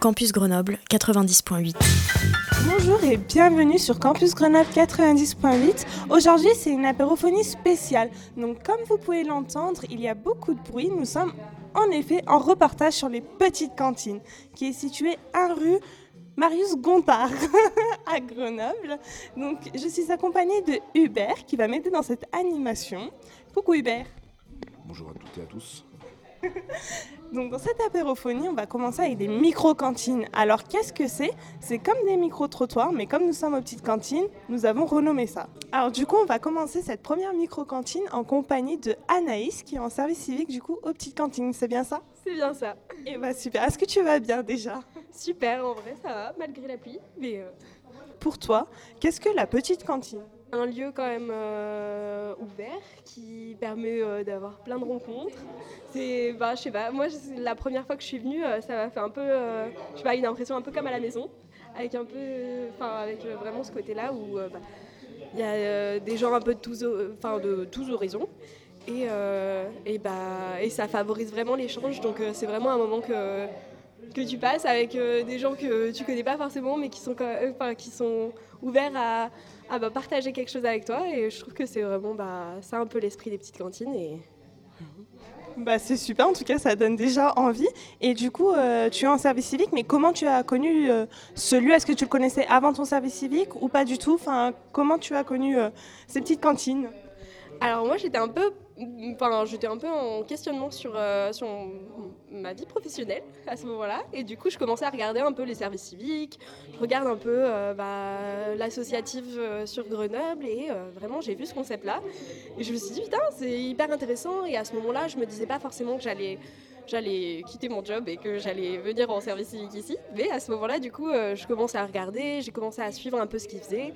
Campus Grenoble 90.8. Bonjour et bienvenue sur Campus Grenoble 90.8. Aujourd'hui, c'est une apérophonie spéciale. Donc, comme vous pouvez l'entendre, il y a beaucoup de bruit. Nous sommes en effet en reportage sur les petites cantines, qui est située à rue Marius Gontard à Grenoble. Donc, je suis accompagnée de Hubert qui va m'aider dans cette animation. Coucou Hubert. Bonjour à toutes et à tous. Donc dans cette apérophonie, on va commencer avec des micro-cantines. Alors qu'est-ce que c'est? C'est comme des micro-trottoirs, mais comme nous sommes aux petites cantines, nous avons renommé ça. Alors du coup, on va commencer cette première micro-cantine en compagnie de Anaïs, qui est en service civique du coup aux petites cantines. C'est bien ça? C'est bien ça. Et bah super. Est-ce que tu vas bien déjà? Super, en vrai, ça va, malgré la pluie. Mais euh, Pour toi, qu'est-ce que la petite cantine? Un lieu quand même euh, ouvert qui permet euh, d'avoir plein de rencontres. C'est, bah, je sais pas, moi, la première fois que je suis venue, euh, ça m'a fait un peu, je sais pas, une impression un peu comme à la maison, avec un peu, enfin, avec vraiment ce côté-là où bah, il y a des gens un peu de tous, de tous horizons. Et, et, bah, et ça favorise vraiment l'échange, donc c'est vraiment un moment que, que tu passes avec euh, des gens que tu connais pas forcément, mais qui sont, quand- euh, enfin, qui sont ouverts à, à, bah, partager quelque chose avec toi. Et je trouve que c'est vraiment bah, ça un peu l'esprit des petites cantines. Et... Bah c'est super, en tout cas ça donne déjà envie. Et du coup, euh, tu es en service civique, mais comment tu as connu euh, ce lieu? Est-ce que tu le connaissais avant ton service civique ou pas du tout? Enfin, Comment tu as connu euh, ces petites cantines? Alors moi j'étais un peu, enfin j'étais un peu en questionnement sur, euh, sur ma vie professionnelle à ce moment-là, et du coup je commençais à regarder un peu les services civiques, je regarde un peu euh, bah, l'associative euh, sur Grenoble, et vraiment j'ai vu ce concept-là, et je me suis dit putain c'est hyper intéressant, et à ce moment-là je me disais pas forcément que j'allais j'allais quitter mon job et que j'allais venir en service civique ici, mais à ce moment-là du coup je commençais à regarder, j'ai commencé à suivre un peu ce qu'ils faisaient.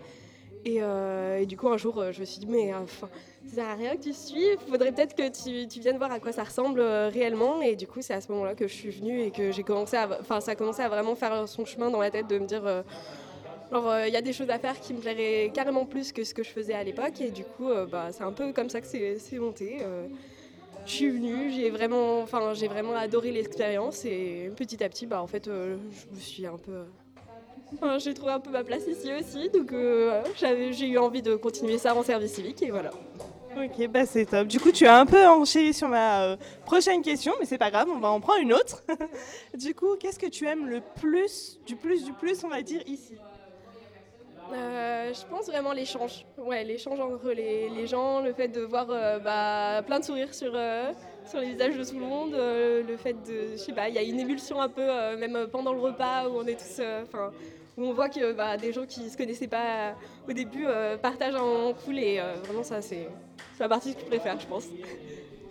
Et, euh, et du coup, un jour, euh, je me suis dit, mais enfin, ça sert à rien que tu suives, faudrait peut-être que tu, viennes voir à quoi ça ressemble euh, réellement. Et du coup, c'est à ce moment-là que je suis venue et que j'ai commencé enfin, ça a commencé à vraiment faire son chemin dans la tête de me dire, euh, il y a des choses à faire qui me plairaient carrément plus que ce que je faisais à l'époque. Et du coup, bah, c'est un peu comme ça que c'est monté. je suis venue, j'ai vraiment, vraiment adoré l'expérience et petit à petit, bah, en fait, je me suis un peu Enfin, j'ai trouvé un peu ma place ici aussi, donc euh, j'ai eu envie de continuer ça en service civique et voilà. Ok, bah c'est top. Du coup, tu as un peu enchaîné sur ma euh, prochaine question, mais c'est pas grave, on va en prendre une autre. du coup, qu'est-ce que tu aimes le plus, du plus, du plus, on va dire, ici? Euh, je pense vraiment l'échange, ouais, l'échange entre les, les gens, le fait de voir euh, bah, plein de sourires sur, euh, sur les visages de tout le monde, le fait de, je sais pas, il y a une émulsion un peu, même pendant le repas où on est tous, enfin, où on voit que bah, des gens qui se connaissaient pas au début euh, partagent moment cool euh, vraiment ça c'est la partie que je préfère, je pense.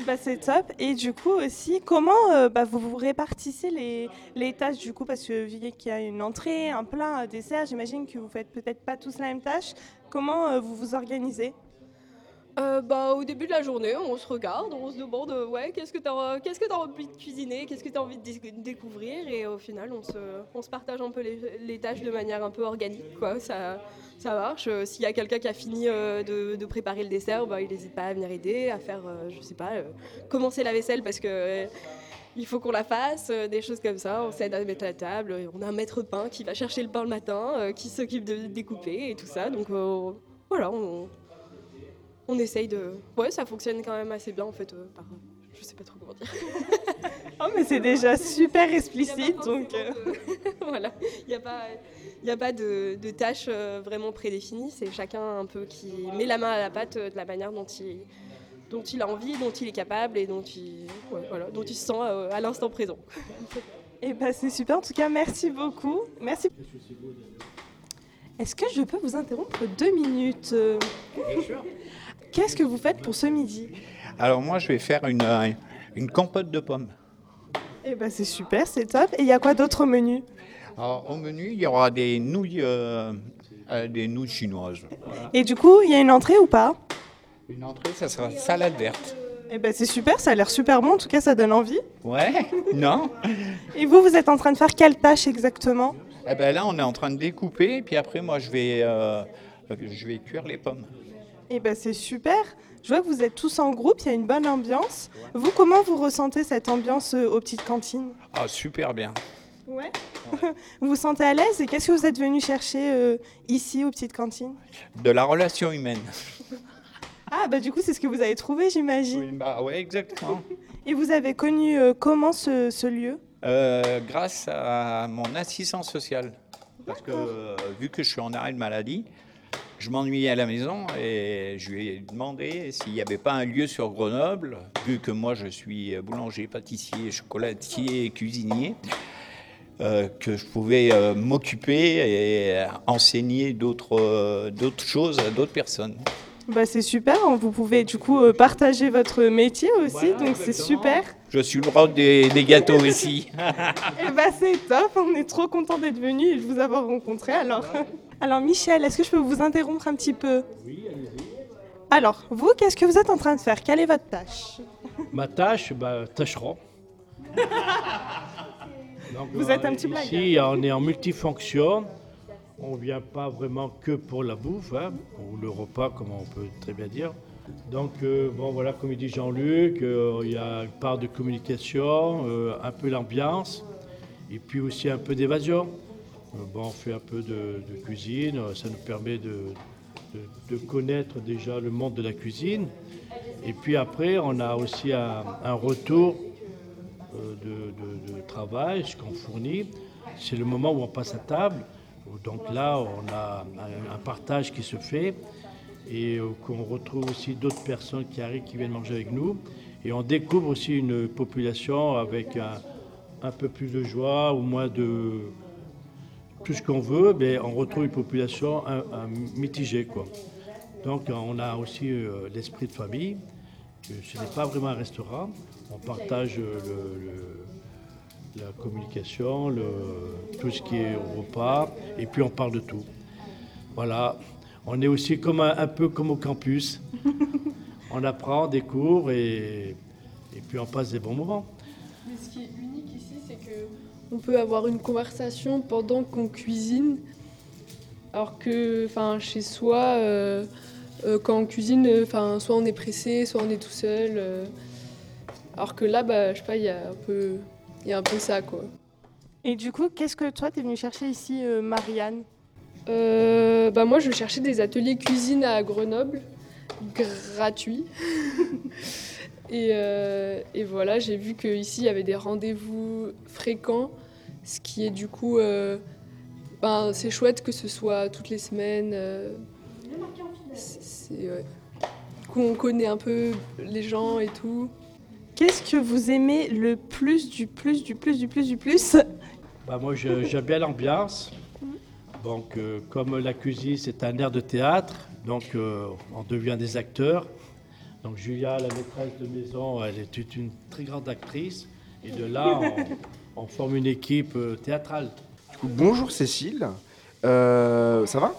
Bah, c'est top. Et du coup aussi, comment euh, bah, vous vous répartissez les, les tâches du coup? Parce que vu qu'il y a une entrée, un plat, un dessert, j'imagine que vous faites peut-être pas tous la même tâche. Comment euh, vous vous organisez? Euh, bah, au début de la journée, on se regarde, on se demande euh, ouais, qu'est-ce que tu as, qu'est-ce que as envie de cuisiner, qu'est-ce que tu as envie de dé- découvrir, et au final, on se, partage un peu les, tâches de manière un peu organique. Quoi. Ça, ça marche. Euh, S'il y a quelqu'un qui a fini de, préparer le dessert, bah, il n'hésite pas à venir aider, à faire, je sais pas, commencer la vaisselle parce que. il faut qu'on la fasse, des choses comme ça. On s'aide à mettre la table. On a un maître pain qui va chercher le pain le matin, qui s'occupe de découper et tout ça. Donc voilà, on, on essaye de. Ouais, ça fonctionne quand même assez bien en fait. euh, par... Je sais pas trop comment dire. Oh, mais c'est déjà super explicite, donc. euh, voilà, il n'y a pas, il y a pas de, de tâches euh, vraiment prédéfinies. C'est chacun un peu qui met la main à la pâte de la manière dont il, dont il a envie, dont il est capable et dont il, ouais, voilà, dont il se sent à l'instant présent. Et bah, c'est super. En tout cas, merci beaucoup. Merci. Est-ce que je peux vous interrompre deux minutes euh, Qu'est-ce que vous faites pour ce midi? Alors moi, je vais faire une, euh, une compote de pommes. Eh ben c'est super, c'est top. Et il y a quoi d'autre au menu? Alors, au menu, il y aura des nouilles, euh, euh, des nouilles chinoises. Et du coup, il y a une entrée ou pas? Une entrée, ça sera salade verte. Eh ben c'est super, ça a l'air super bon, en tout cas ça donne envie. Ouais Non? Et vous, vous êtes en train de faire quelle tâche exactement? Eh ben là, on est en train de découper, et puis après, moi, je vais, je vais cuire les pommes. Eh ben c'est super. Je vois que vous êtes tous en groupe, il y a une bonne ambiance. Vous, comment vous ressentez cette ambiance euh, aux petites cantines? Ah, super bien. Ouais. vous vous sentez à l'aise? Et qu'est-ce que vous êtes venu chercher euh, ici aux petites cantines? De la relation humaine. Ah bah du coup c'est ce que vous avez trouvé j'imagine. Oui, bah ouais, exactement. Et vous avez connu euh, comment ce, ce lieu? Grâce à mon assistant social. Parce que vu que je suis en arrêt de maladie, je m'ennuyais à la maison et je lui ai demandé s'il n'y avait pas un lieu sur Grenoble, vu que moi je suis boulanger, pâtissier, chocolatier cuisinier, euh, que je pouvais euh, m'occuper et enseigner d'autres euh, d'autres choses à d'autres personnes. Bah c'est super, vous pouvez du coup euh, partager votre métier aussi, Voilà, donc c'est super. Je suis le bras des, des gâteaux ici. Et bah c'est top, on est trop content d'être venu et de vous avoir rencontré. Alors, alors Michel, est-ce que je peux vous interrompre un petit peu? Oui, allez-y. Alors, vous, qu'est-ce que vous êtes en train de faire? Quelle est votre tâche? Ma tâche, bah, tâcheron. Donc, Vous êtes un petit blagueur. Ici, on est en multifonction. On ne vient pas vraiment que pour la bouffe, hein, ou le repas, comme on peut très bien dire. Donc, euh, bon, voilà, comme il dit Jean-Luc, euh, il y a une part de communication, euh, un peu l'ambiance, et puis aussi un peu d'évasion. Euh, bon, on fait un peu de, cuisine, euh, ça nous permet de, connaître déjà le monde de la cuisine. Et puis après, on a aussi un, retour euh, de, travail, ce qu'on fournit. C'est le moment où on passe à table. Donc là, on a un, partage qui se fait et qu'on retrouve aussi d'autres personnes qui arrivent, qui viennent manger avec nous. Et on découvre aussi une population avec un peu plus de joie ou moins de tout ce qu'on veut, mais on retrouve une population un- un mitigée. Quoi. Donc on a aussi euh, l'esprit de famille. que Ce n'est pas vraiment un restaurant. On partage euh, le- le- la communication, le- tout ce qui est au repas, et puis on parle de tout. Voilà. On est aussi comme un, un peu comme au campus. on apprend des cours et, et puis on passe des bons moments. Mais ce qui est unique on peut avoir une conversation pendant qu'on cuisine, alors que, enfin, chez soi, euh, euh, quand on cuisine, enfin, soit on est pressé, soit on est tout seul. euh, alors que là, bah, je sais pas, il y a un peu, il y a un peu ça, quoi. Et du coup, qu'est-ce que toi, t'es venu chercher ici, Marianne? Bah moi, je cherchais des ateliers cuisine à Grenoble, gratuits. et, euh, et voilà, j'ai vu qu'ici, il y avait des rendez-vous fréquents, ce qui est du coup... euh, ben, c'est chouette que ce soit toutes les semaines. euh, c'est, ouais. Qu'on connaît un peu les gens et tout. Qu'est-ce que vous aimez le plus, du plus, du plus, du plus, du plus? Bah, moi, j'aime bien l'ambiance. Donc, euh, comme la cuisine, c'est un air de théâtre, donc euh, on devient des acteurs. Donc, Julia, la maîtresse de maison, elle est une très grande actrice. Et de là, on, on forme une équipe euh, théâtrale. Bonjour Cécile, Euh, ça va?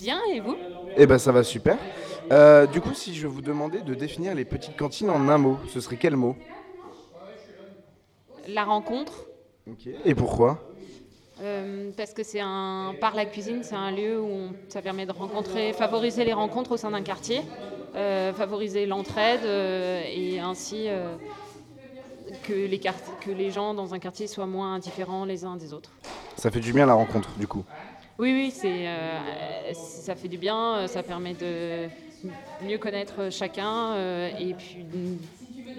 Bien, et vous? Eh ben ça va super. Euh, du coup, si je vous demandais de définir les petites cantines en un mot, ce serait quel mot? La rencontre, Et pourquoi? Euh, parce que c'est un par la cuisine, c'est un lieu où on- ça permet de rencontrer, favoriser les rencontres au sein d'un quartier, favoriser l'entraide euh, et ainsi euh, que les que les gens dans un quartier soient moins indifférents les uns des autres. Ça fait du bien la rencontre, du coup. Oui, oui, c'est, euh, ça fait du bien, euh, ça permet de mieux connaître chacun euh, et puis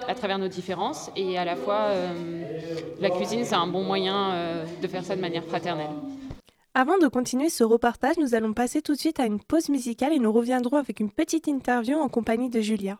à travers nos différences. Et à la fois, euh, la cuisine, c'est un bon moyen euh, de faire ça de manière fraternelle. Avant de continuer ce reportage, nous allons passer tout de suite à une pause musicale et nous reviendrons avec une petite interview en compagnie de Julia.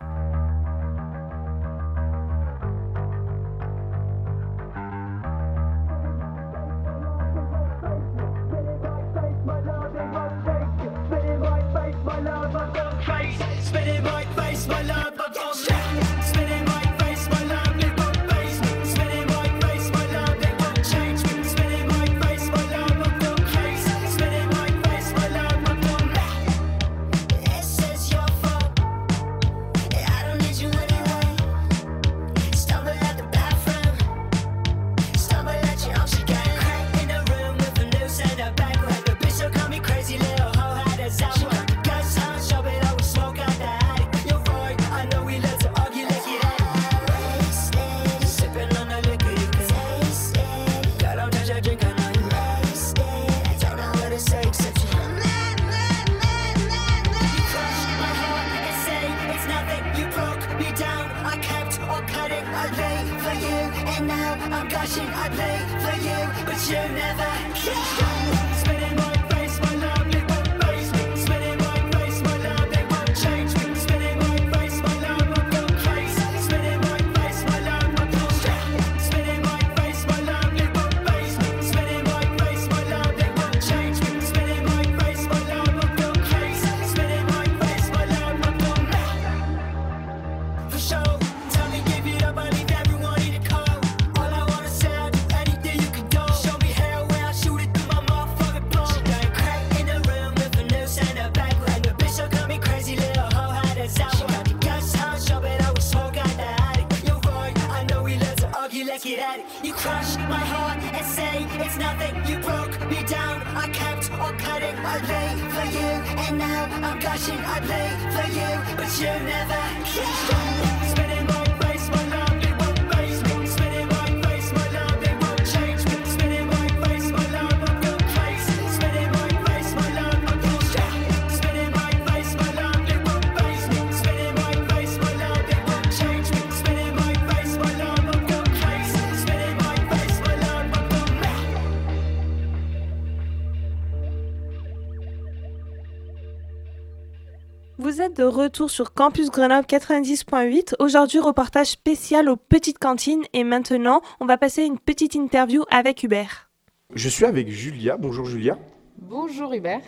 Êtes de retour sur Campus Grenoble 90.8. Aujourd'hui, reportage spécial aux petites cantines. Et maintenant, on va passer une petite interview avec Hubert. Je suis avec Julia. Bonjour Julia. Bonjour Hubert,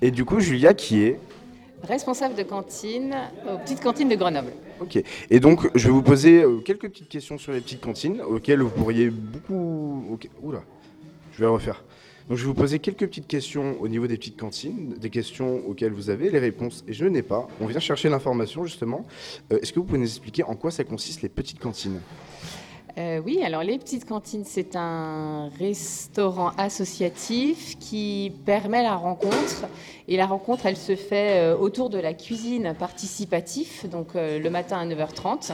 Et du coup, Julia qui est. responsable de cantine aux petites cantines de Grenoble. Ok. Et donc, je vais vous poser euh, quelques petites questions sur les petites cantines auxquelles vous pourriez beaucoup. Oula, je vais refaire. Donc, je vais vous poser quelques petites questions au niveau des petites cantines, des questions auxquelles vous avez les réponses et je n'ai pas. On vient chercher l'information justement. Euh, Est-ce que vous pouvez nous expliquer en quoi ça consiste les petites cantines? Euh, oui, alors les petites cantines, c'est un restaurant associatif qui permet la rencontre. Et la rencontre, elle se fait euh, autour de la cuisine participatif, donc le matin à 9h30.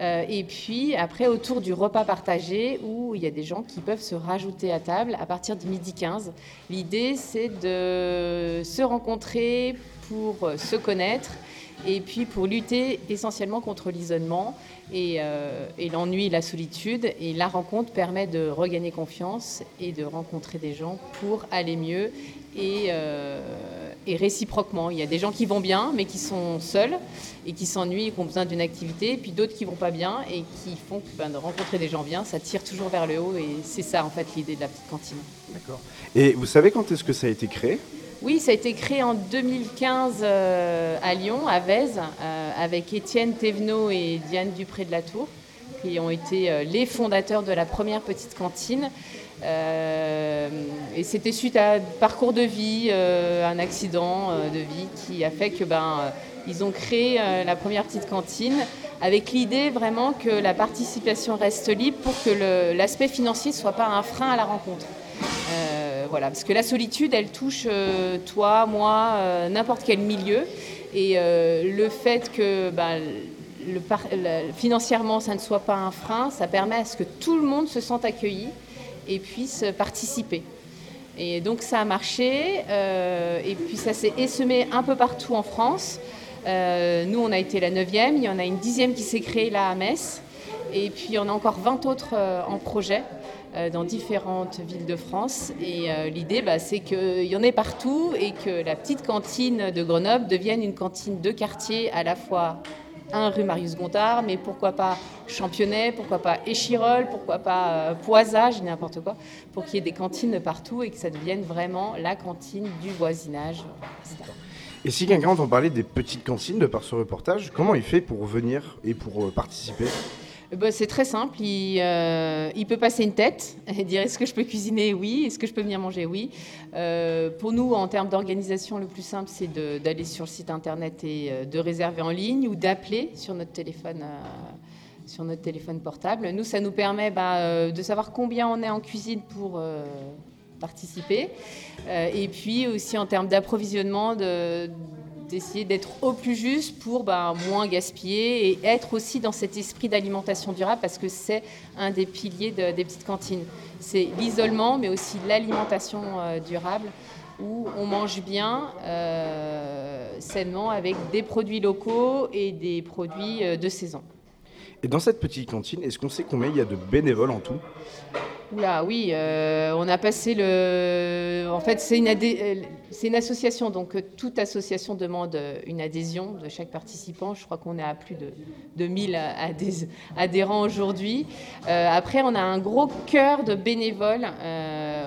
Euh, et puis après, autour du repas partagé, où il y a des gens qui peuvent se rajouter à table à partir de midi 15. L'idée, c'est de se rencontrer pour se connaître et puis pour lutter essentiellement contre l'isolement et, euh, et l'ennui, la solitude. Et la rencontre permet de regagner confiance et de rencontrer des gens pour aller mieux et, euh, et réciproquement. Il y a des gens qui vont bien mais qui sont seuls et qui s'ennuient et qui ont besoin d'une activité, et puis d'autres qui vont pas bien et qui font que ben, de rencontrer des gens bien, ça tire toujours vers le haut et c'est ça en fait l'idée de la petite cantine. D'accord. Et vous savez quand est-ce que ça a été créé? Oui, ça a été créé en 2015 euh, à Lyon, à Vèze, euh, avec Étienne Thévenot et Diane Dupré de la Tour, qui ont été euh, les fondateurs de la première petite cantine. Euh, et c'était suite à un parcours de vie, euh, un accident euh, de vie qui a fait que ben ils ont créé la première petite cantine avec l'idée vraiment que la participation reste libre pour que l'aspect financier ne soit pas un frein à la rencontre. Voilà, parce que la solitude, elle touche toi, moi, n'importe quel milieu. Et le fait que ben, financièrement, ça ne soit pas un frein, ça permet à ce que tout le monde se sente accueilli et puisse participer. Et donc ça a marché, euh, et puis ça s'est essemé un peu partout en France. Euh, nous, on a été la neuvième, il y en a une dixième qui s'est créée là à Metz, et puis en a encore 20 autres euh, en projet dans différentes villes de France. Et l'idée, bah, c'est qu'il y en ait partout et que la petite cantine de Grenoble devienne une cantine de quartier à la fois un rue Marius Gontard, mais pourquoi pas Championnet, pourquoi pas Échirol, pourquoi pas euh, dis n'importe quoi, pour qu'il y ait des cantines partout et que ça devienne vraiment la cantine du voisinage. Et si quelqu'un entend parler des petites cantines de par ce reportage, comment il fait pour venir et pour euh, participer? Eh ben, c'est très simple. Il, euh, il peut passer une tête et dire est-ce que je peux cuisiner? Oui. Est-ce que je peux venir manger? Oui. Euh, pour nous, en termes d'organisation, le plus simple, c'est d'aller sur le site internet et euh, de réserver en ligne ou d'appeler sur notre téléphone. portable. Nous, ça nous permet bah, de savoir combien on est en cuisine pour participer. Et puis aussi en termes d'approvisionnement, de- d'essayer d'être au plus juste pour bah, moins gaspiller et être aussi dans cet esprit d'alimentation durable parce que c'est un des piliers de- des petites cantines. C'est l'isolement mais aussi l'alimentation euh, durable où on mange bien euh, sainement avec des produits locaux et des produits euh, de saison. Et dans cette petite cantine, est-ce qu'on sait combien il y a de bénévoles en tout? Oula, oui, euh, on a passé le. En fait, c'est une, euh, association, donc euh, toute association demande une adhésion de chaque participant. Je crois qu'on est à plus de, de 1000 adhé- adhérents aujourd'hui. Après, on a un gros cœur de bénévoles.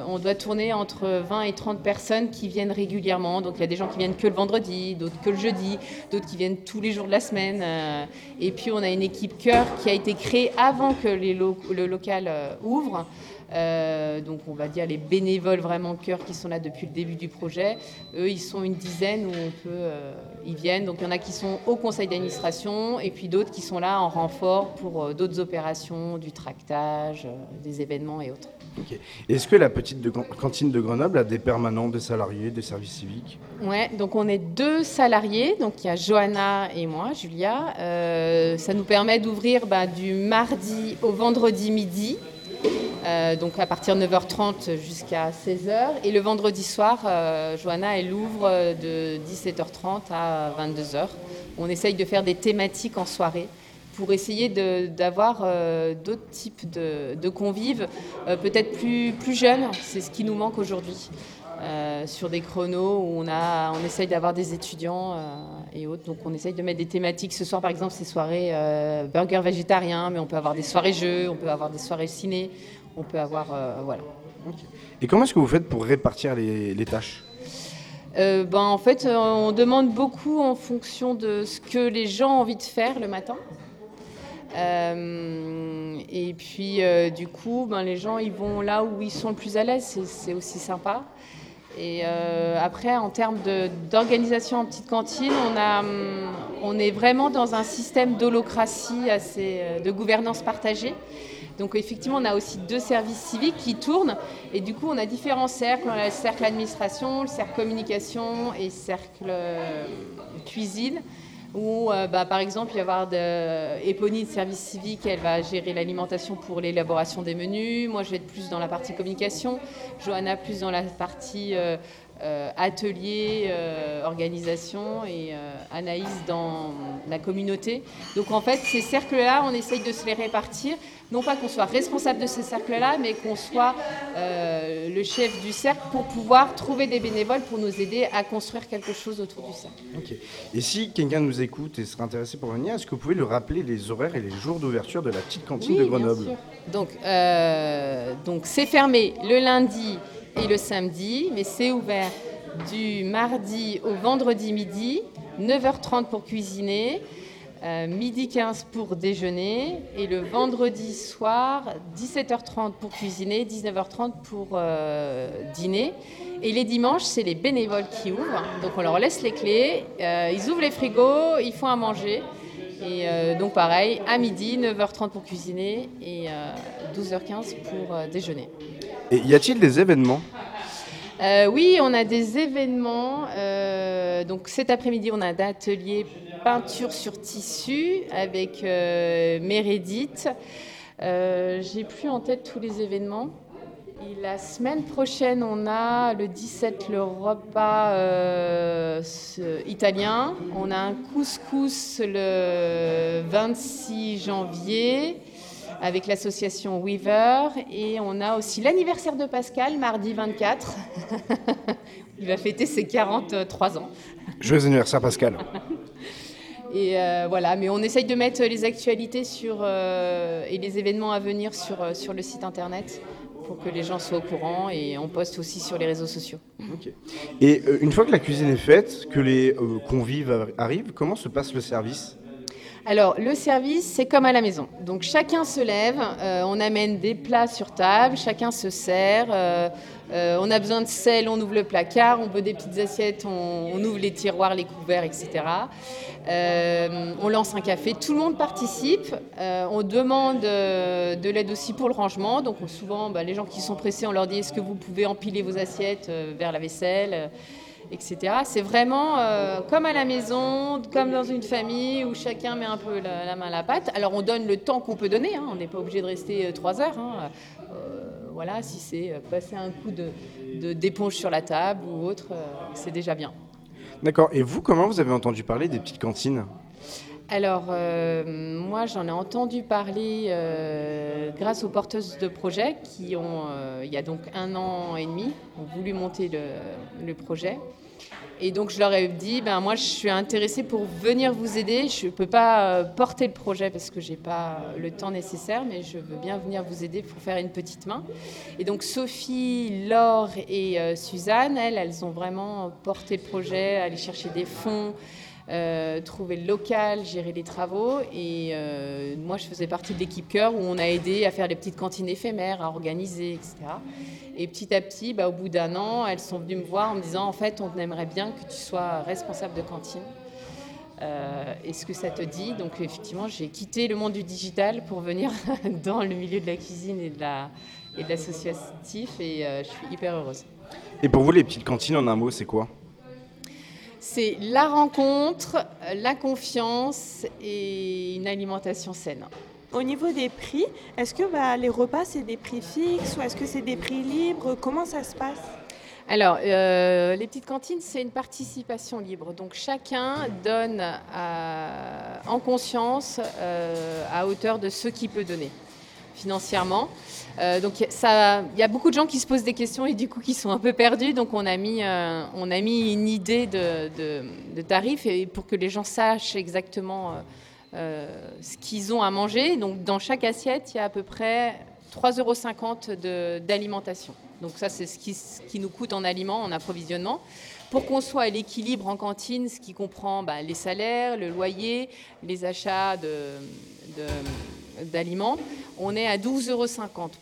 On doit tourner entre 20 et 30 personnes qui viennent régulièrement. Donc, il y a des gens qui viennent que le vendredi, d'autres que le jeudi, d'autres qui viennent tous les jours de la semaine. Et puis, on a une équipe cœur qui a été créée avant que le local ouvre. Euh, donc on va dire les bénévoles vraiment cœur qui sont là depuis le début du projet. Eux, ils sont une dizaine où on peut, euh, ils viennent. Donc il y en a qui sont au conseil d'administration et puis d'autres qui sont là en renfort pour euh, d'autres opérations, du tractage, des événements et autres. Ok. Est-ce que la petite de- cantine de Grenoble a des permanents, des salariés, des services civiques? Ouais, donc on est deux salariés, donc il y a Johanna et moi, Julia. Ça nous permet d'ouvrir bah, du mardi au vendredi midi, euh, donc à partir de 9h30 jusqu'à 16h. Et le vendredi soir, euh, Johanna, elle ouvre euh, de 17h30 à 22h. On essaye de faire des thématiques en soirée pour essayer d'avoir euh, d'autres types de, convives, peut-être plus jeunes. C'est ce qui nous manque aujourd'hui. Euh, sur des chronos où on, a, on essaye d'avoir des étudiants euh, et autres. Donc on essaye de mettre des thématiques. Ce soir, par exemple, c'est soirée euh, burger végétarien, mais on peut avoir des soirées jeux, on peut avoir des soirées ciné, on peut avoir... voilà. Et comment est-ce que vous faites pour répartir les, les tâches? Euh, ben, en fait, on demande beaucoup en fonction de ce que les gens ont envie de faire le matin. Euh, et puis, euh, du coup, ben, les gens, ils vont là où ils sont le plus à l'aise. C'est aussi sympa. Et euh, après, en termes d'organisation en petite cantine, hum, on est vraiment dans un système d'holocratie, euh, de gouvernance partagée. Donc effectivement, on a aussi deux services civiques qui tournent. Et du coup, on a différents cercles. On a le cercle administration, le cercle communication et le cercle euh, cuisine. Où, euh, bah, par exemple, il y avoir de... De service civique, elle va gérer l'alimentation pour l'élaboration des menus. Moi, je vais être plus dans la partie communication. Johanna, plus dans la partie euh, euh, atelier, organisation. Et Anaïs dans la communauté. Donc, en fait, ces cercles-là, on essaye de se les répartir. Non pas qu'on soit responsable de ces cercles-là, mais qu'on soit euh, le chef du cercle pour pouvoir trouver des bénévoles pour nous aider à construire quelque chose autour du cercle. Et si quelqu'un nous écoute et serait intéressé pour venir, est-ce que vous pouvez lui rappeler les horaires et les jours d'ouverture de la petite cantine Oui, de bien Grenoble sûr. Donc, euh, donc c'est fermé le lundi et le samedi, mais c'est ouvert du mardi au vendredi midi, 9h30 pour cuisiner, euh, midi 15 pour déjeuner, et le vendredi soir, 17h30 pour cuisiner, 19h30 pour euh, dîner. Et les dimanches, c'est les bénévoles qui ouvrent. Donc on leur laisse les clés, euh, ils ouvrent les frigos, ils font à manger. Et donc pareil, à midi, 9h30 pour cuisiner et euh, 12h15 pour déjeuner. Et y a-t-il des événements Euh, oui, on a des événements. euh, donc cet après-midi, on a un atelier peinture sur tissu avec euh. Euh, J'ai plus en tête tous les événements. Et la semaine prochaine, on a le 17 le repas italien. On a un couscous le 26 janvier avec l'association Weaver. Et on a aussi l'anniversaire de Pascal, mardi 24. Il va fêter ses 43 ans. Joyeux anniversaire Pascal. Et euh, voilà, mais on essaye de mettre les actualités sur, euh, et les événements à venir sur, euh, sur le site internet pour que les gens soient au courant et on poste aussi sur les réseaux sociaux. Et euh, une fois que la cuisine est faite, que les convives ar- arrivent, comment se passe le service? Alors, le service, c'est comme à la maison. Donc, chacun se lève, euh, on amène des plats sur table, chacun se sert. euh, euh, on a besoin de sel, on ouvre le placard, on veut des petites assiettes, on, ouvre les tiroirs, les couverts, etc. On lance un café, tout le monde participe. On demande de l'aide aussi pour le rangement. Donc, on- souvent, bah, les gens qui sont pressés, on leur dit est-ce que vous pouvez empiler vos assiettes vers la vaisselle? Etc. C'est vraiment euh, comme à la maison, comme dans une famille où chacun met un peu la, la main à la pâte. Alors on donne le temps qu'on peut donner, hein, on n'est pas obligé de rester euh, trois heures. hein. Euh, voilà, si c'est passer un coup de- d'éponge sur la table ou autre, c'est déjà bien. D'accord. Et vous, comment vous avez entendu parler des petites cantines? Alors, euh, moi, j'en ai entendu parler euh, grâce aux porteuses de projets qui ont, euh, il y a donc un an et demi, ont voulu monter le, le projet. Et donc, je leur ai dit, ben, moi, je suis intéressée pour venir vous aider. Je ne peux pas euh, porter le projet parce que je n'ai pas le temps nécessaire, mais je veux bien venir vous aider pour faire une petite main. Et donc, Sophie, Laure et euh, Suzanne, elles, elles ont vraiment porté le projet, aller chercher des fonds, euh, trouver le local, gérer les travaux. Et euh, moi, je faisais partie de l'équipe cœur où on a aidé à faire les petites cantines éphémères, à organiser, etc. Et petit à petit, bah, au bout d'un an, elles sont venues me voir en me disant, en fait, on aimerait bien que tu sois responsable de cantine. Euh, Est-ce que ça te dit? Donc effectivement, j'ai quitté le monde du digital pour venir dans le milieu de la cuisine et de la et de l'associatif et euh, je suis hyper heureuse. Et pour vous, les petites cantines, en un mot, c'est quoi? C'est la rencontre, la confiance et une alimentation saine. Au niveau des prix, est-ce que bah, les repas, c'est des prix fixes ou est-ce que c'est des prix libres? Comment ça se passe? Alors, euh, les petites cantines, c'est une participation libre. Donc, chacun donne à- en conscience euh, à hauteur de ce qu'il peut donner financièrement. Euh, donc, il y a beaucoup de gens qui se posent des questions et du coup qui sont un peu perdus. Donc, on a mis, euh, on a mis une idée de, de, tarif et pour que les gens sachent exactement euh, ce qu'ils ont à manger. Donc, dans chaque assiette, il y a à peu près 3,50 euros d'alimentation. Donc ça, c'est ce qui, nous coûte en aliments, en approvisionnement. Pour qu'on soit à l'équilibre en cantine, ce qui comprend bah, les salaires, le loyer, les achats de- d'aliments, on est à 12,50 euros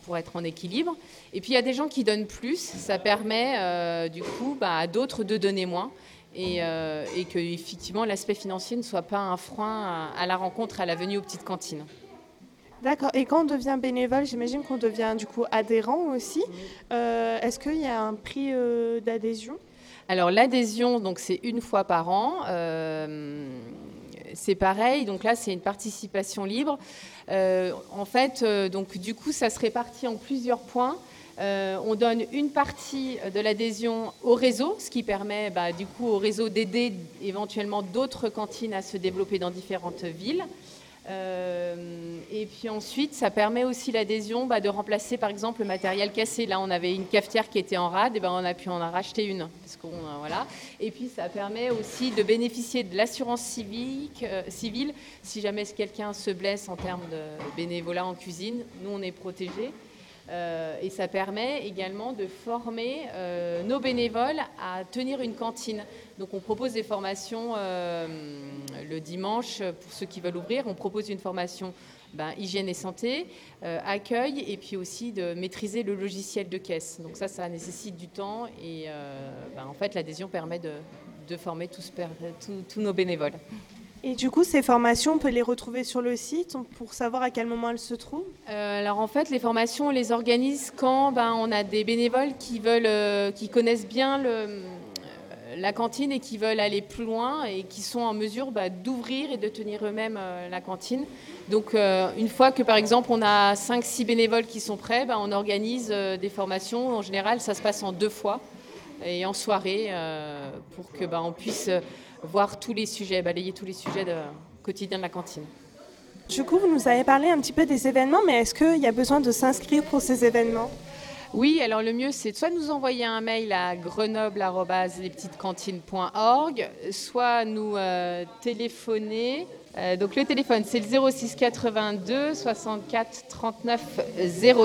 pour être en équilibre. Et puis il y a des gens qui donnent plus, ça permet euh, du coup bah, à d'autres de donner moins. Et, euh, et que effectivement l'aspect financier ne soit pas un frein à, à la rencontre, à la venue aux petites cantines. D'accord. Et quand on devient bénévole, j'imagine qu'on devient du coup adhérent aussi. Euh, est-ce qu'il y a un prix euh, d'adhésion? Alors l'adhésion, donc c'est une fois par an. Euh, c'est pareil. Donc là, c'est une participation libre. Euh, en fait, euh, donc du coup, ça se répartit en plusieurs points. Euh, on donne une partie de l'adhésion au réseau, ce qui permet bah, du coup au réseau d'aider éventuellement d'autres cantines à se développer dans différentes villes. Euh, et puis ensuite, ça permet aussi l'adhésion bah, de remplacer par exemple le matériel cassé. Là, on avait une cafetière qui était en rade, et ben on a pu en racheter une. Parce qu'on, euh, voilà. Et puis, ça permet aussi de bénéficier de l'assurance euh, civile si jamais quelqu'un se blesse en termes de bénévolat en cuisine. Nous, on est protégés. Euh, et ça permet également de former euh, nos bénévoles à tenir une cantine. Donc on propose des formations euh, le dimanche pour ceux qui veulent ouvrir. On propose une formation ben, hygiène et santé, accueil, et puis aussi de maîtriser le logiciel de caisse. Donc ça, ça nécessite du temps et ben, en fait l'adhésion permet de, former tous nos bénévoles. Et du coup, ces formations, on peut les retrouver sur le site pour savoir à quel moment elles se trouvent Euh, alors en fait, les formations, on les organise quand ben, on a des bénévoles qui veulent, euh, qui connaissent bien euh, la cantine et qui veulent aller plus loin et qui sont en mesure bah, d'ouvrir et de tenir eux-mêmes la cantine. Donc une fois que par exemple on a 5-6 bénévoles qui sont prêts, bah, on organise des formations. En général, ça se passe en deux fois et en soirée pour que bah, on puisse voir tous les sujets, balayer tous les sujets de, quotidiens de la cantine. Du coup, vous nous avez parlé un petit peu des événements, mais est-ce qu'il y a besoin de s'inscrire pour ces événements? Oui, alors le mieux, c'est soit nous envoyer un mail à grenoble.lespetitescantines.org, soit nous euh, téléphoner. Euh, donc le téléphone, c'est le 06 82 64 39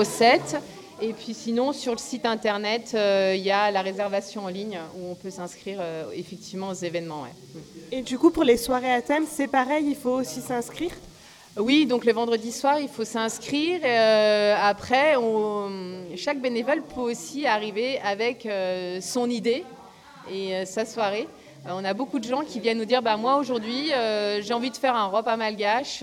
07. Et puis sinon, sur le site internet, euh, il y a la réservation en ligne où on peut s'inscrire euh, effectivement aux événements. ouais. Et du coup, pour les soirées à thème, c'est pareil, il faut aussi s'inscrire? Oui, donc le vendredi soir, il faut s'inscrire. Euh, après, on- chaque bénévole peut aussi arriver avec son idée et sa soirée. On a beaucoup de gens qui viennent nous dire bah, Moi, aujourd'hui, j'ai envie de faire un repas malgache.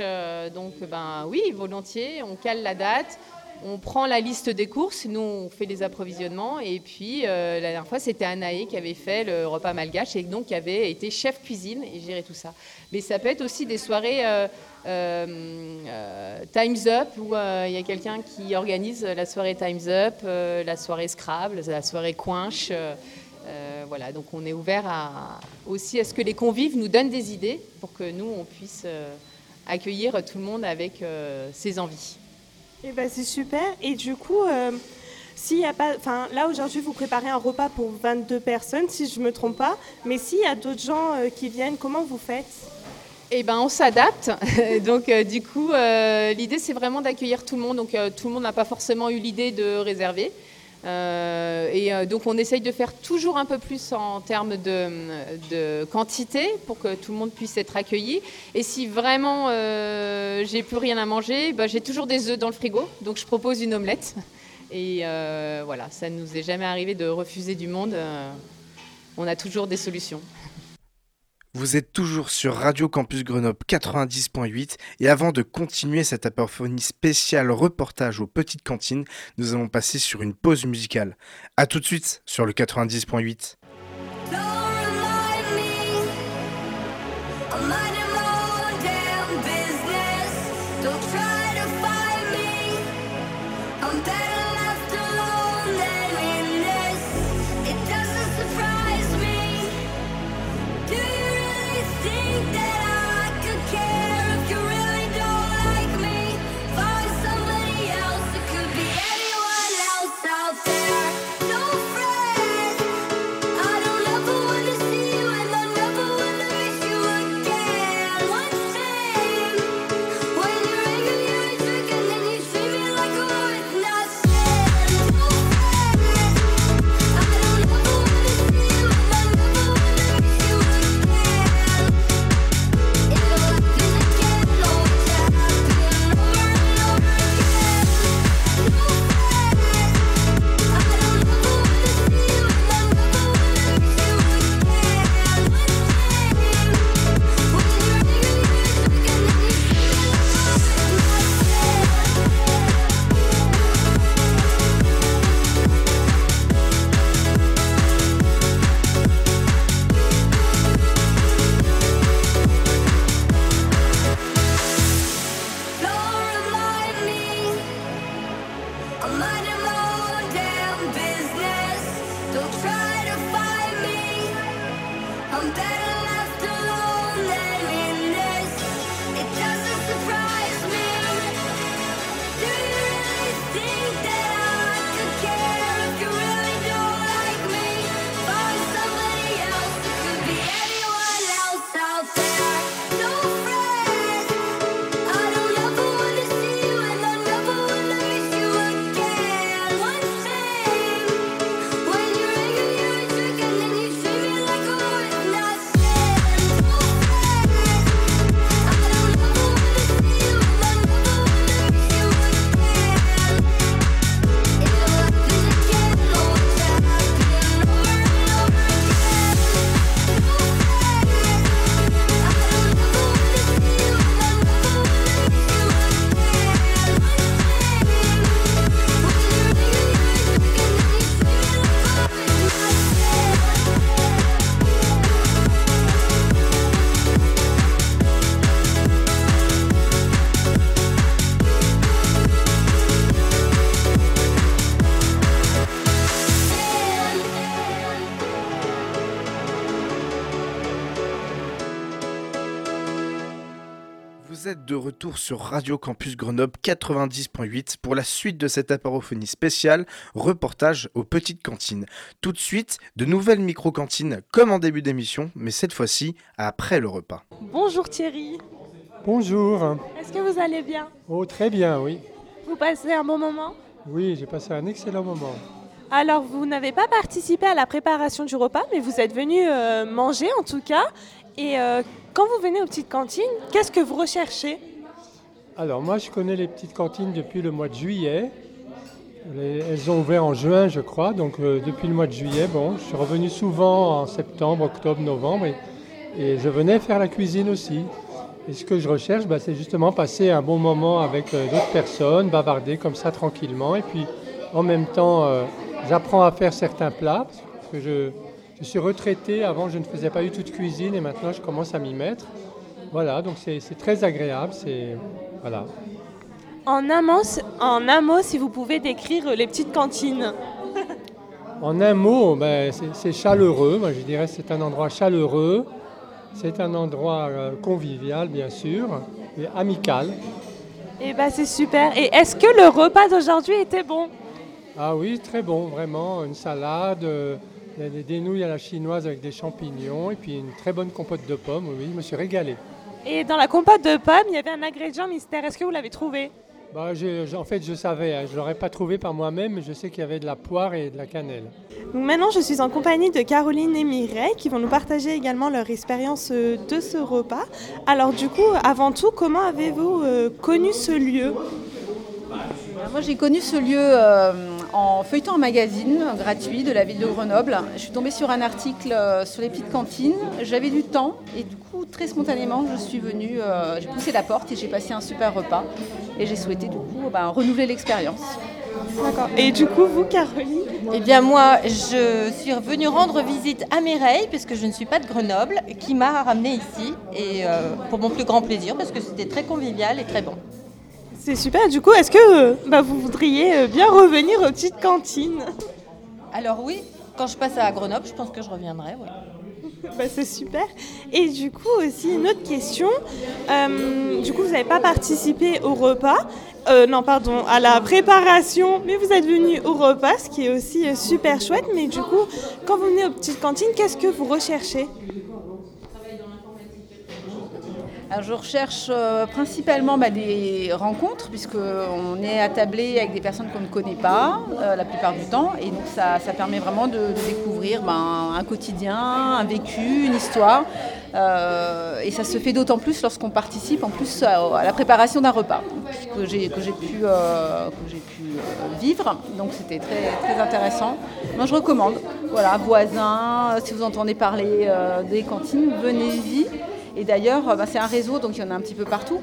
Donc, ben, oui, volontiers, on cale la date. On prend la liste des courses, nous on fait les approvisionnements et puis euh, la dernière fois c'était Anaé qui avait fait le repas malgache et donc qui avait été chef cuisine et gérer tout ça. Mais ça peut être aussi des soirées euh, euh, Time's Up où il y a quelqu'un qui organise la soirée Time's Up, la soirée Scrabble, la soirée Coinche. voilà, donc on est ouvert aussi à ce que les convives nous donnent des idées pour que nous, on puisse accueillir tout le monde avec ses envies. Et ben c'est super. Et du coup, euh, s'il y a pas, enfin là aujourd'hui vous préparez un repas pour 22 personnes si je me trompe pas. Mais s'il y a d'autres gens euh, qui viennent, comment vous faites? Eh ben, on s'adapte. donc, euh, du coup, l'idée, c'est vraiment d'accueillir tout le monde. Donc, tout le monde n'a pas forcément eu l'idée de réserver. Euh, et euh, donc, on essaye de faire toujours un peu plus en termes de, quantité pour que tout le monde puisse être accueilli. Et si vraiment euh, j'ai plus rien à manger, ben, j'ai toujours des œufs dans le frigo. Donc, je propose une omelette. Et voilà, ça ne nous est jamais arrivé de refuser du monde. On a toujours des solutions. Vous êtes toujours sur Radio Campus Grenoble 90.8 et avant de continuer cette apophonie spéciale reportage aux petites cantines, nous allons passer sur une pause musicale. A tout de suite sur le 90.8. de retour sur Radio Campus Grenoble 90.8 pour la suite de cette apérophonie spéciale reportage aux petites cantines. Tout de suite, de nouvelles micro-cantines comme en début d'émission, mais cette fois-ci après le repas. Bonjour Thierry. Bonjour. Est-ce que vous allez bien? Oh, très bien, oui. Vous passez un bon moment? Oui, j'ai passé un excellent moment. Alors, vous n'avez pas participé à la préparation du repas, mais vous êtes venu euh, manger en tout cas. Et euh, quand vous venez aux petites cantines, qu'est-ce que vous recherchez? Alors, moi, je connais les petites cantines depuis le mois de juillet. Les- elles ont ouvert en juin, je crois. Donc, euh, depuis le mois de juillet, bon, je suis revenu souvent en septembre, octobre, novembre. Et, je venais faire la cuisine aussi. Et ce que je recherche, bah, c'est justement passer un bon moment avec euh, d'autres personnes, bavarder comme ça tranquillement. Et puis, en même temps, j'apprends à faire certains plats. Parce que je, je suis retraité. Avant, je ne faisais pas du tout de cuisine. Et maintenant, je commence à m'y mettre. Voilà, donc c'est très agréable. C'est voilà. en, un mot, en un mot, si vous pouvez décrire les petites cantines. En un mot, ben, c'est- chaleureux. Moi, je dirais que c'est un endroit chaleureux. C'est un endroit euh, convivial, bien sûr, et amical. Et bah c'est super. Et est-ce que le repas d'aujourd'hui était bon? Ah oui, très bon, vraiment. Une salade, euh, des- des, des nouilles à la chinoise avec des champignons, et puis une très bonne compote de pommes. Oui, je me suis régalé. Et dans la compote de pommes, il y avait un ingrédient mystère. Est-ce que vous l'avez trouvé? Bah, je- je- en fait, je savais, hein, je ne l'aurais pas trouvé par moi-même, mais je sais qu'il y avait de la poire et de la cannelle. Donc maintenant, je suis en compagnie de Caroline et Mireille qui vont nous partager également leur expérience euh, de ce repas. Alors du coup, avant tout, comment avez-vous euh, connu ce lieu? Moi, j'ai connu ce lieu euh, en feuilletant un magazine gratuit de la ville de Grenoble. Je suis tombée sur un article euh, sur les petites cantines. J'avais du temps et du coup, très spontanément, je suis venue, euh, j'ai poussé la porte et j'ai passé un super repas. Et j'ai souhaité du coup ben, renouveler l'expérience. D'accord. Et du coup, vous, Caroline? Eh bien moi, je suis revenue rendre visite à Mireille, parce que je ne suis pas de Grenoble, qui m'a ramenée ici, et euh, pour mon plus grand plaisir, parce que c'était très convivial et très bon. C'est super. Du coup, est-ce que bah, vous voudriez euh, bien revenir aux petites cantines? Alors oui, quand je passe à Grenoble, je pense que je reviendrai. Bah, c'est super. Et du coup, aussi, une autre question. Euh, du coup, vous n'avez pas participé au repas. Euh, non, pardon, à la préparation, mais vous êtes venu au repas, ce qui est aussi super chouette. Mais du coup, quand vous venez aux petites cantines, qu'est-ce que vous recherchez? Je recherche euh, principalement bah, des rencontres, puisqu'on est attablé avec des personnes qu'on ne connaît pas euh, la plupart du temps. Et donc, ça, ça permet vraiment de, découvrir ben, un quotidien, un vécu, une histoire. Euh, et ça se fait d'autant plus lorsqu'on participe en plus à, la préparation d'un repas que j'ai pu, que pu vivre. Donc, c'était très, très intéressant. Moi, je recommande. Voilà, voisins, si vous entendez parler des cantines, venez-y. Et d'ailleurs, euh, bah, c'est un réseau, donc il y en a un petit peu partout.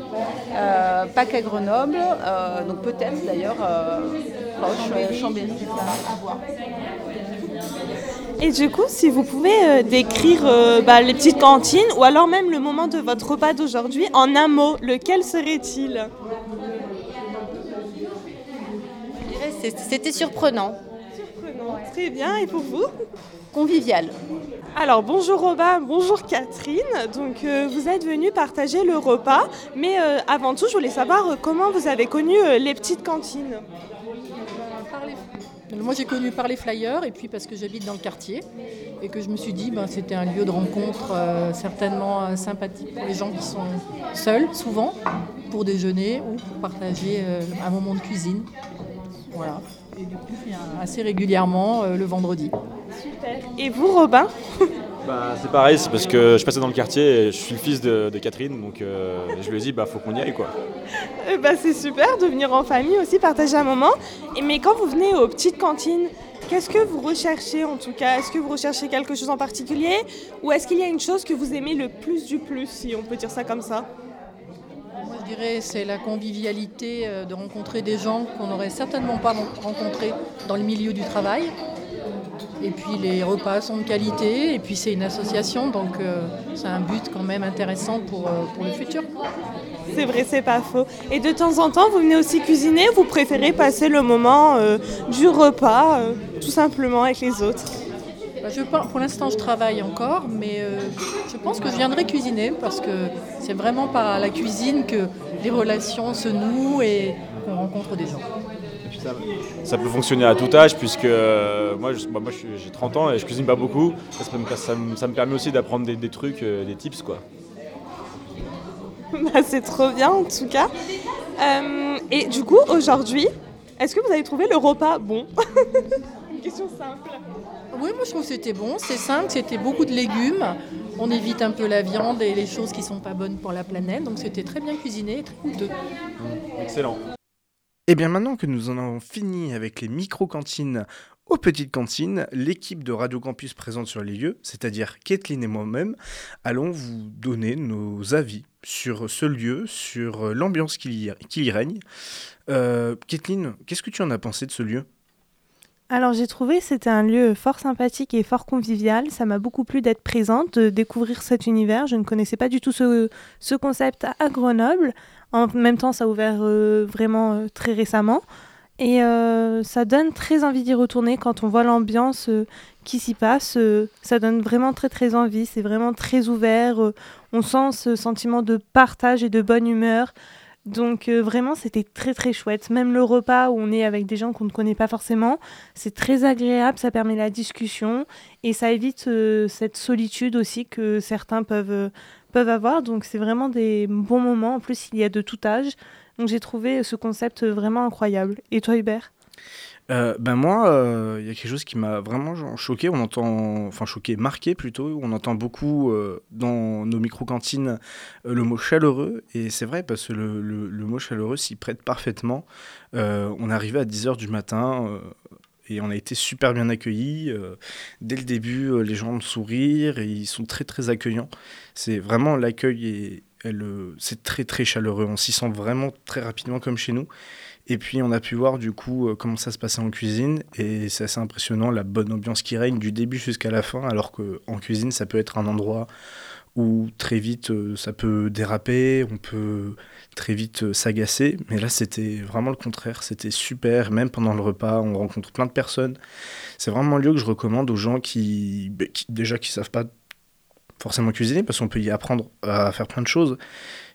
Euh, pas qu'à Grenoble, euh, donc peut-être d'ailleurs euh, proche, Chambéry, à voir. Et du coup, si vous pouvez euh, décrire euh, bah, les petites cantines ou alors même le moment de votre repas d'aujourd'hui en un mot, lequel serait-il? C'était surprenant. Très bien, et pour vous? Convivial. Alors bonjour Robin, bonjour Catherine. Donc euh, vous êtes venus partager le repas, mais euh, avant tout, je voulais savoir euh, comment vous avez connu euh, les petites cantines? Moi j'ai connu par les flyers et puis parce que j'habite dans le quartier et que je me suis dit ben, c'était un lieu de rencontre euh, certainement euh, sympathique pour les gens qui sont seuls souvent pour déjeuner ou pour partager euh, un moment de cuisine. Voilà. Et du coup je viens assez régulièrement euh, le vendredi. Super. Et vous Robin? Bah, c'est pareil, c'est parce que je passais dans le quartier et je suis le fils de, de Catherine, donc euh, je lui ai dit, bah faut qu'on y aille quoi. Eh ben, C'est super de venir en famille aussi, partager un moment. Et, mais quand vous venez aux petites cantines, qu'est-ce que vous recherchez en tout cas? Est-ce que vous recherchez quelque chose en particulier? Ou est-ce qu'il y a une chose que vous aimez le plus du plus, si on peut dire ça comme ça? C'est la convivialité euh, de rencontrer des gens qu'on n'aurait certainement pas rencontrés dans le milieu du travail. Et puis les repas sont de qualité, et puis c'est une association, donc euh, c'est un but quand même intéressant pour, euh, pour le futur. C'est vrai, c'est pas faux. Et de temps en temps, vous venez aussi cuisiner, vous préférez passer le moment du repas, tout simplement avec les autres? Je pense- pour l'instant, je travaille encore, mais euh, je pense que je viendrai cuisiner parce que c'est vraiment par la cuisine que les relations se nouent et qu'on rencontre des gens. Ça, ça peut fonctionner à tout âge, puisque euh, moi, je- bah, moi je j'ai 30 ans et je cuisine pas beaucoup. Ça, ça me, ça me- ça me permet aussi d'apprendre des, des trucs, euh, des tips quoi. Bah, C'est trop bien en tout cas. Euh, et du coup, aujourd'hui, est-ce que vous avez trouvé le repas bon Une question simple. Oui, moi je trouve que c'était bon, c'est simple, c'était beaucoup de légumes. On évite un peu la viande et les choses qui sont pas bonnes pour la planète, donc c'était très bien cuisiné et très goûteux. Excellent. Et bien maintenant que nous en avons fini avec les micro-cantines aux petites cantines, l'équipe de Radio Campus présente sur les lieux, c'est-à-dire Kathleen et moi-même, allons vous donner nos avis sur ce lieu, sur l'ambiance qui y, qui y règne. Euh, Kathleen, qu'est-ce que tu en as pensé de ce lieu? Alors j'ai trouvé c'était un lieu fort sympathique et fort convivial. Ça m'a beaucoup plu d'être présente, de découvrir cet univers. Je ne connaissais pas du tout ce, ce concept à, Grenoble. En même temps, ça a ouvert euh, vraiment euh, très récemment. Et ça donne très envie d'y retourner quand on voit l'ambiance qui s'y passe. ça donne vraiment très très envie. C'est vraiment très ouvert. on sent ce sentiment de partage et de bonne humeur. Donc euh, vraiment, c'était très très chouette. Même le repas où on est avec des gens qu'on ne connaît pas forcément, c'est très agréable. Ça permet la discussion et ça évite euh, cette solitude aussi que certains peuvent, euh, peuvent avoir. Donc c'est vraiment des bons moments. En plus, il y a de tout âge. Donc j'ai trouvé ce concept vraiment incroyable. Et toi, Hubert? Euh, ben moi, euh, il y a quelque chose qui m'a vraiment choqué. On entend, enfin choqué, marqué plutôt. On entend beaucoup euh, dans nos micro-cantines euh, le mot chaleureux. Et c'est vrai parce que le, le- mot chaleureux s'y prête parfaitement. Euh, on arrivé à 10h du matin. euh, et on a été super bien accueillis. euh, dès le début, euh, les gens me sourire et ils sont très très accueillants. C'est vraiment l'accueil et euh, c'est très très chaleureux. On s'y sent vraiment très rapidement comme chez nous. Et puis on a pu voir du coup euh, comment ça se passait en cuisine et c'est assez impressionnant la bonne ambiance qui règne du début jusqu'à la fin alors qu'en cuisine ça peut être un endroit où très vite euh, ça peut déraper, on peut très vite euh, s'agacer mais là c'était vraiment le contraire, c'était super même pendant le repas on rencontre plein de personnes. C'est vraiment un lieu que je recommande aux gens qui, bah, qui- déjà qui savent pas forcément cuisiner parce qu'on peut y apprendre à faire plein de choses.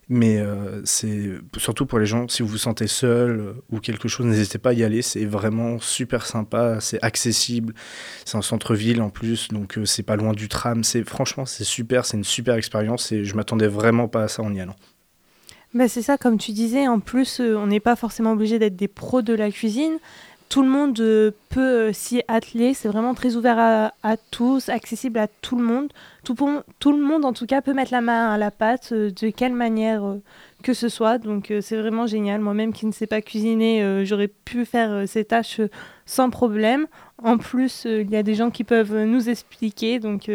Mais euh, c'est surtout pour les gens, si vous vous sentez seul euh, ou quelque chose, n'hésitez pas à y aller. C'est vraiment super sympa, c'est accessible. C'est un centre-ville en plus, donc euh, c'est pas loin du tram. C'est franchement, c'est super, c'est une super expérience et je m'attendais vraiment pas à ça en y allant. Bah, c'est ça, comme tu disais, en plus, on n'est pas forcément obligé d'être des pros de la cuisine. Tout le monde euh, peut euh, s'y atteler, c'est vraiment très ouvert à, tous, accessible à tout le monde. Tout, le monde, en tout cas, peut mettre la main à la pâte, euh, de quelle manière que ce soit. Donc, c'est vraiment génial. Moi-même qui ne sais pas cuisiner, j'aurais pu faire ces tâches sans problème. En plus, il y a des gens qui peuvent nous expliquer. Donc,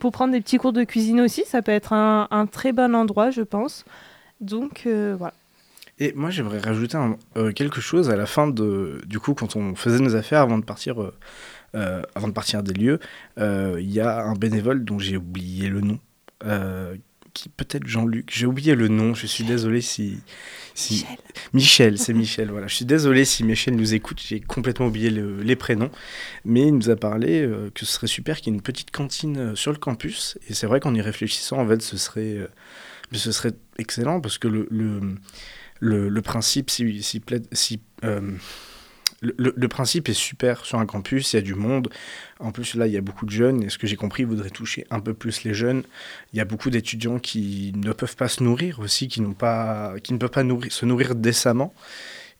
pour prendre des petits cours de cuisine aussi, ça peut être un, très bon endroit, je pense. Donc, voilà. Et moi, j'aimerais rajouter un- euh, quelque chose à la fin de, du coup, quand on faisait nos affaires avant de partir, euh, euh, avant de partir des lieux, il y a un bénévole dont j'ai oublié le nom, qui peut-être Jean-Luc. J'ai oublié le nom. Je suis désolé si, si Michel, c'est Michel. Voilà, je suis désolé si Michel nous écoute. J'ai complètement oublié le- les prénoms, mais il nous a parlé que ce serait super qu'il y ait une petite cantine sur le campus. Et c'est vrai qu'en y réfléchissant, en fait, ce serait, ce serait excellent parce que le, le, le, le principe, si, si, si, euh, le, le- principe est super sur un campus, il y a du monde. En plus, là, il y a beaucoup de jeunes. Et ce que j'ai compris, ils voudraient toucher un peu plus les jeunes. Il y a beaucoup d'étudiants qui ne peuvent pas se nourrir aussi, qui, pas, qui ne peuvent pas nourrir, se nourrir décemment.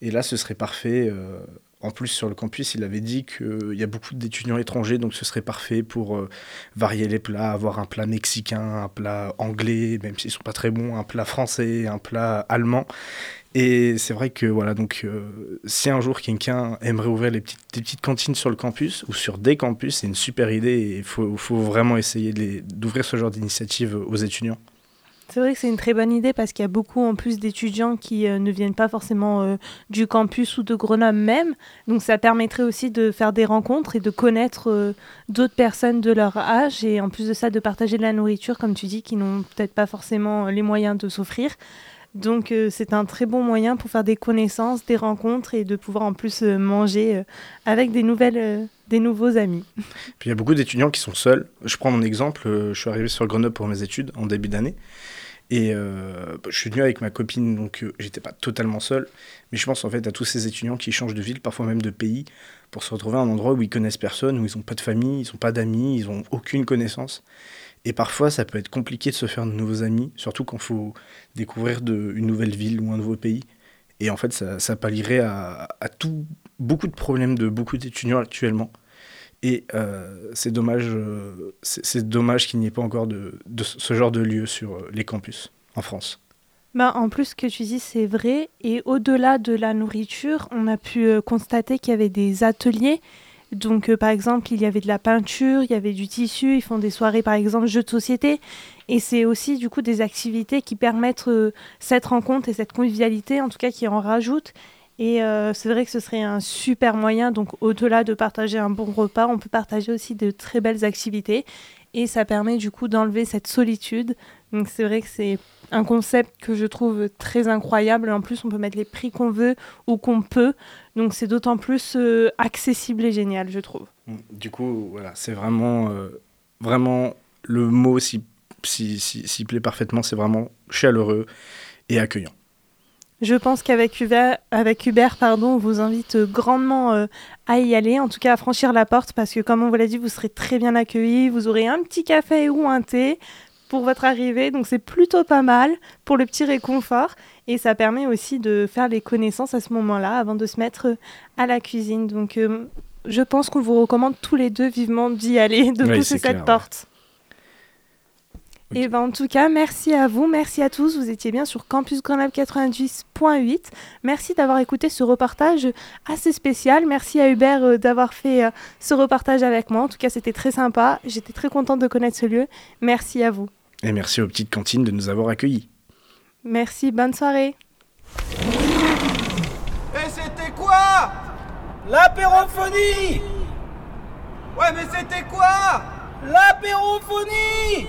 Et là, ce serait parfait. euh, en plus, sur le campus, il avait dit qu'il y a beaucoup d'étudiants étrangers, donc ce serait parfait pour euh, varier les plats, avoir un plat mexicain, un plat anglais, même s'ils sont pas très bons, un plat français, un plat allemand. Et c'est vrai que voilà, donc euh, si un jour quelqu'un aimerait ouvrir les petites, des petites cantines sur le campus ou sur des campus, c'est une super idée il faut, vraiment essayer d'ouvrir ce genre d'initiative aux étudiants. C'est vrai que c'est une très bonne idée parce qu'il y a beaucoup en plus d'étudiants qui euh, ne viennent pas forcément euh, du campus ou de Grenoble même. Donc ça permettrait aussi de faire des rencontres et de connaître euh, d'autres personnes de leur âge et en plus de ça de partager de la nourriture comme tu dis qui n'ont peut-être pas forcément les moyens de s'offrir. Donc c'est un très bon moyen pour faire des connaissances, des rencontres et de pouvoir en plus manger avec des nouvelles des nouveaux amis. Puis il y a beaucoup d'étudiants qui sont seuls. Je prends mon exemple, je suis arrivé sur Grenoble pour mes études en début d'année. Et euh, je suis venu avec ma copine, donc euh, j'étais pas totalement seul. Mais je pense en fait à tous ces étudiants qui changent de ville, parfois même de pays, pour se retrouver à un endroit où ils connaissent personne, où ils n'ont pas de famille, ils n'ont pas d'amis, ils n'ont aucune connaissance. Et parfois, ça peut être compliqué de se faire de nouveaux amis, surtout quand il faut découvrir une nouvelle ville ou un nouveau pays. Et en fait, ça, ça pallierait à, à tout, beaucoup de problèmes de beaucoup d'étudiants actuellement. Et euh, c'est dommage, euh, c'est dommage qu'il n'y ait pas encore de, ce genre de lieu sur euh, les campus en France. Bah, en plus, ce que tu dis, c'est vrai. Et au-delà de la nourriture, on a pu constater qu'il y avait des ateliers. Donc, par exemple, il y avait de la peinture, il y avait du tissu. Ils font des soirées, par exemple, jeux de société. Et c'est aussi, du coup, des activités qui permettent cette rencontre et cette convivialité, en tout cas, qui en rajoutent. Et euh, c'est vrai que ce serait un super moyen. Donc, au-delà de partager un bon repas, on peut partager aussi de très belles activités. et ça permet du coup d'enlever cette solitude. Donc c'est vrai que c'est un concept que je trouve très incroyable. En plus, on peut mettre les prix qu'on veut ou qu'on peut. Donc c'est d'autant plus euh, accessible et génial, je trouve. Du coup, voilà, c'est vraiment, euh, vraiment le mot s'y s'y- s'y plaît parfaitement. C'est vraiment chaleureux et accueillant. Je pense qu'avec Hubert, avec Hubert pardon, on vous invite euh, grandement euh, à y aller, en tout cas à franchir la porte, parce que comme on vous l'a dit, vous serez très bien accueillis, vous aurez un petit café ou un thé pour votre arrivée, donc c'est plutôt pas mal pour le petit réconfort, et ça permet aussi de faire les connaissances à ce moment-là, avant de se mettre euh, à la cuisine. Donc euh, je pense qu'on vous recommande tous les deux vivement d'y aller, de Oui, pousser cette clair, ouais. Et ben en tout cas, merci à vous, merci à tous. Vous étiez bien sur Campus Grenoble 98.8. Merci d'avoir écouté ce reportage assez spécial. Merci à Hubert euh, d'avoir fait euh, ce reportage avec moi. En tout cas, c'était très sympa. J'étais très contente de connaître ce lieu. Merci à vous. Et merci aux petites cantines de nous avoir accueillis. Merci, bonne soirée. Et c'était quoi? L'apérophonie Ouais, mais c'était quoi? L'apérophonie